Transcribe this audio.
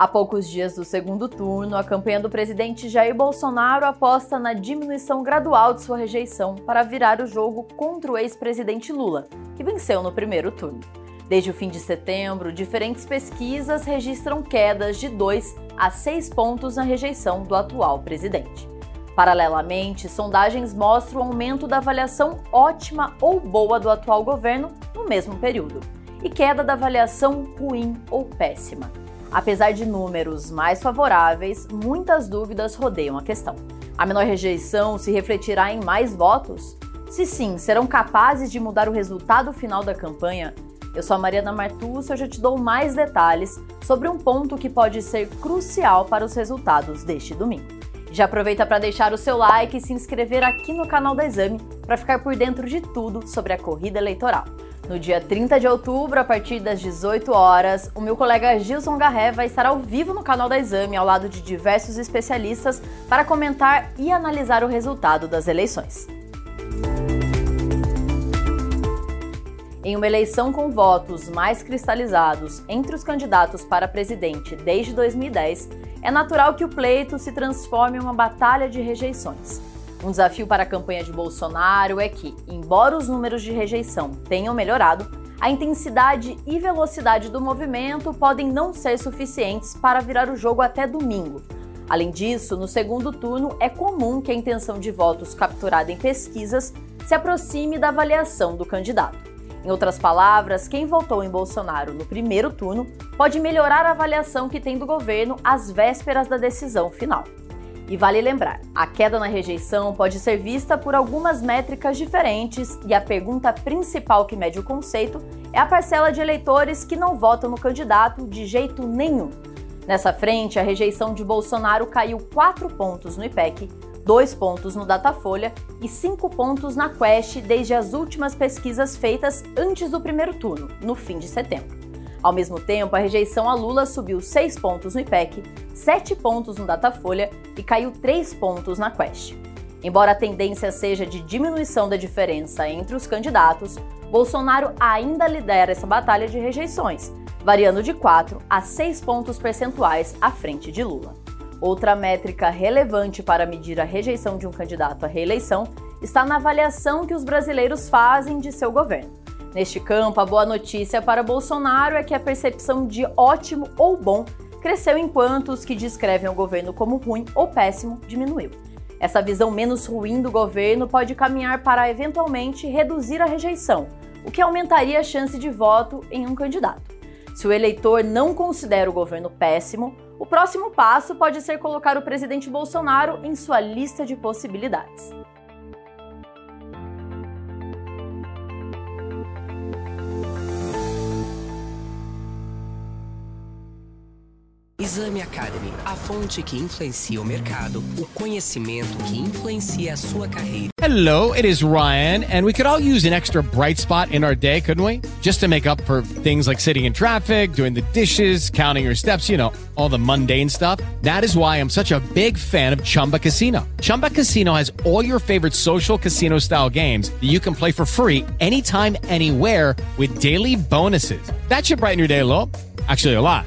Há poucos dias do segundo turno, a campanha do presidente Jair Bolsonaro aposta na diminuição gradual de sua rejeição para virar o jogo contra o ex-presidente Lula, que venceu no primeiro turno. Desde o fim de setembro, diferentes pesquisas registram quedas de 2 a 6 pontos na rejeição do atual presidente. Paralelamente, sondagens mostram o aumento da avaliação ótima ou boa do atual governo no mesmo período, e queda da avaliação ruim ou péssima. Apesar de números mais favoráveis, muitas dúvidas rodeiam a questão. A menor rejeição se refletirá em mais votos? Se sim, serão capazes de mudar o resultado final da campanha? Eu sou a Mariana Martus e hoje eu te dou mais detalhes sobre um ponto que pode ser crucial para os resultados deste domingo. Já aproveita para deixar o seu like e se inscrever aqui no canal da Exame para ficar por dentro de tudo sobre a corrida eleitoral. No dia 30 de outubro, a partir das 18 horas, o meu colega Gilson Garré vai estar ao vivo no canal da Exame, ao lado de diversos especialistas, para comentar e analisar o resultado das eleições. Em uma eleição com votos mais cristalizados entre os candidatos para presidente desde 2010, é natural que o pleito se transforme em uma batalha de rejeições. Um desafio para a campanha de Bolsonaro é que, embora os números de rejeição tenham melhorado, a intensidade e velocidade do movimento podem não ser suficientes para virar o jogo até domingo. Além disso, no segundo turno, é comum que a intenção de votos capturada em pesquisas se aproxime da avaliação do candidato. Em outras palavras, quem votou em Bolsonaro no primeiro turno pode melhorar a avaliação que tem do governo às vésperas da decisão final. E vale lembrar, a queda na rejeição pode ser vista por algumas métricas diferentes e a pergunta principal que mede o conceito é a parcela de eleitores que não votam no candidato de jeito nenhum. Nessa frente, a rejeição de Bolsonaro caiu 4 pontos no IPEC, 2 pontos no Datafolha e 5 pontos na Quest desde as últimas pesquisas feitas antes do primeiro turno, no fim de setembro. Ao mesmo tempo, a rejeição a Lula subiu 6 pontos no IPEC, 7 pontos no Datafolha e caiu 3 pontos na Quest. Embora a tendência seja de diminuição da diferença entre os candidatos, Bolsonaro ainda lidera essa batalha de rejeições, variando de 4 a 6 pontos percentuais à frente de Lula. Outra métrica relevante para medir a rejeição de um candidato à reeleição está na avaliação que os brasileiros fazem de seu governo. Neste campo, a boa notícia para Bolsonaro é que a percepção de ótimo ou bom cresceu enquanto os que descrevem o governo como ruim ou péssimo diminuiu. Essa visão menos ruim do governo pode caminhar para eventualmente reduzir a rejeição, o que aumentaria a chance de voto em um candidato. Se o eleitor não considera o governo péssimo, o próximo passo pode ser colocar o presidente Bolsonaro em sua lista de possibilidades. Exame Academy, a fonte que influencia o mercado, o conhecimento que influencia a sua carreira. Hello, it is Ryan, and we could all use an extra bright spot in our day, couldn't we? Just to make up for things like sitting in traffic, doing the dishes, counting your steps, you know, all the mundane stuff. That is why I'm such a big fan of Chumba Casino. Chumba Casino has all your favorite social casino style games that you can play for free anytime, anywhere with daily bonuses. That should brighten your day a little. Actually, a lot.